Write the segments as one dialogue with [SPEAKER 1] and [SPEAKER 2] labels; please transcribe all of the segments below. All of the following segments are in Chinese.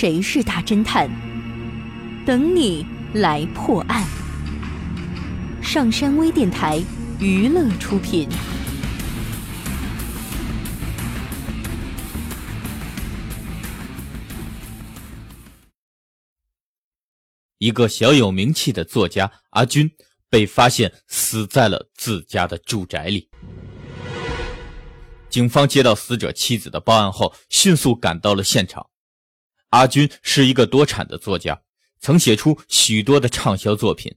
[SPEAKER 1] 谁是大侦探？等你来破案。上山微电台娱乐出品。
[SPEAKER 2] 一个小有名气的作家阿军被发现死在了自家的住宅里。警方接到死者妻子的报案后，迅速赶到了现场。阿军是一个多产的作家，曾写出许多的畅销作品。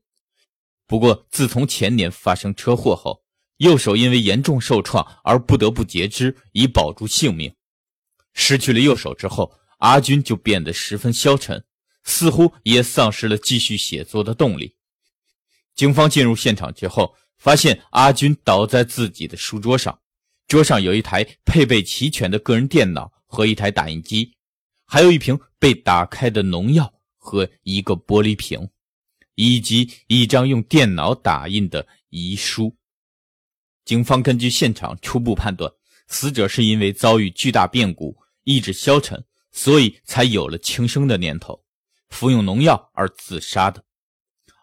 [SPEAKER 2] 不过，自从前年发生车祸后，右手因为严重受创而不得不截肢以保住性命。失去了右手之后，阿军就变得十分消沉，似乎也丧失了继续写作的动力。警方进入现场之后，发现阿军倒在自己的书桌上。桌上有一台配备齐全的个人电脑和一台打印机，还有一瓶被打开的农药和一个玻璃瓶，以及一张用电脑打印的遗书。警方根据现场初步判断，死者是因为遭遇巨大变故，意志消沉，所以才有了轻生的念头，服用农药而自杀的。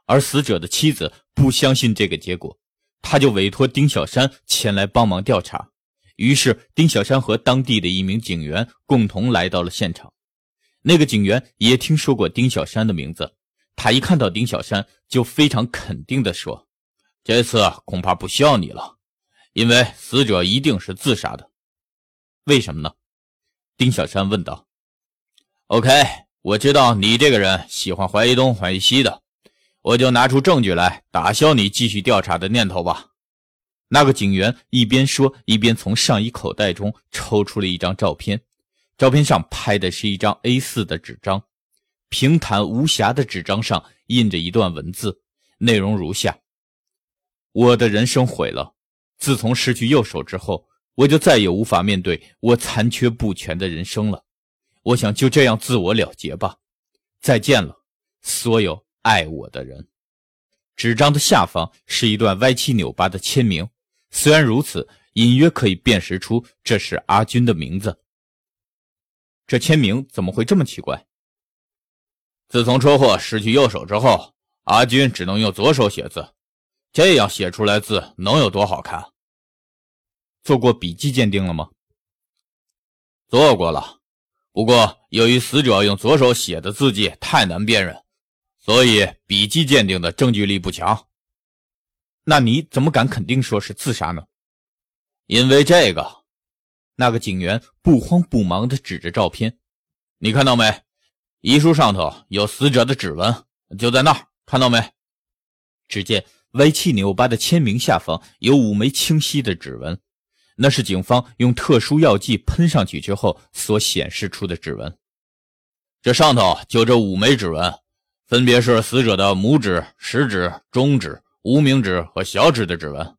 [SPEAKER 2] 而死者的妻子不相信这个结果，他就委托丁小山前来帮忙调查。于是，丁小山和当地的一名警员共同来到了现场。那个警员也听说过丁小山的名字，他一看到丁小山，就非常肯定地说：“这次恐怕不需要你了，因为死者一定是自杀的。”为什么呢？丁小山问道。“OK，我知道你这个人喜欢怀疑东怀疑西的，我就拿出证据来打消你继续调查的念头吧。”那个警员一边说，一边从上衣口袋中抽出了一张照片。照片上拍的是一张 A4 的纸张，平坦无瑕的纸张上印着一段文字，内容如下：“我的人生毁了。自从失去右手之后，我就再也无法面对我残缺不全的人生了。我想就这样自我了结吧。再见了，所有爱我的人。”纸张的下方是一段歪七扭八的签名。虽然如此，隐约可以辨识出这是阿军的名字。这签名怎么会这么奇怪？自从车祸失去右手之后，阿军只能用左手写字，这样写出来字能有多好看？做过笔迹鉴定了吗？做过了，不过由于死者用左手写的字迹太难辨认，所以笔迹鉴定的证据力不强。那你怎么敢肯定说是自杀呢？因为这个，那个警员不慌不忙地指着照片，你看到没？遗书上头有死者的指纹，就在那儿，看到没？只见歪七扭八的签名下方有五枚清晰的指纹，那是警方用特殊药剂喷上去之后所显示出的指纹。这上头就这五枚指纹，分别是死者的拇指、食指、中指。无名指和小指的指纹，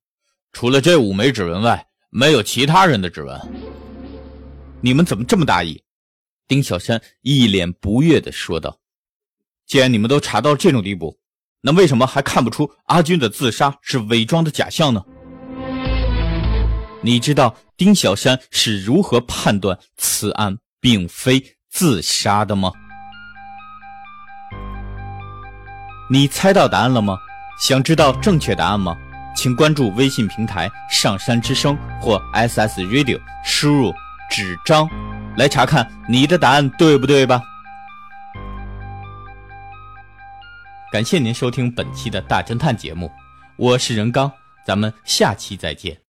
[SPEAKER 2] 除了这五枚指纹外，没有其他人的指纹。你们怎么这么大意？丁小山一脸不悦地说道：“既然你们都查到这种地步，那为什么还看不出阿军的自杀是伪装的假象呢？”你知道丁小山是如何判断此案并非自杀的吗？你猜到答案了吗？想知道正确答案吗？请关注微信平台“上山之声”或 SS Radio，输入“纸张”来查看你的答案对不对吧？感谢您收听本期的大侦探节目，我是任刚，咱们下期再见。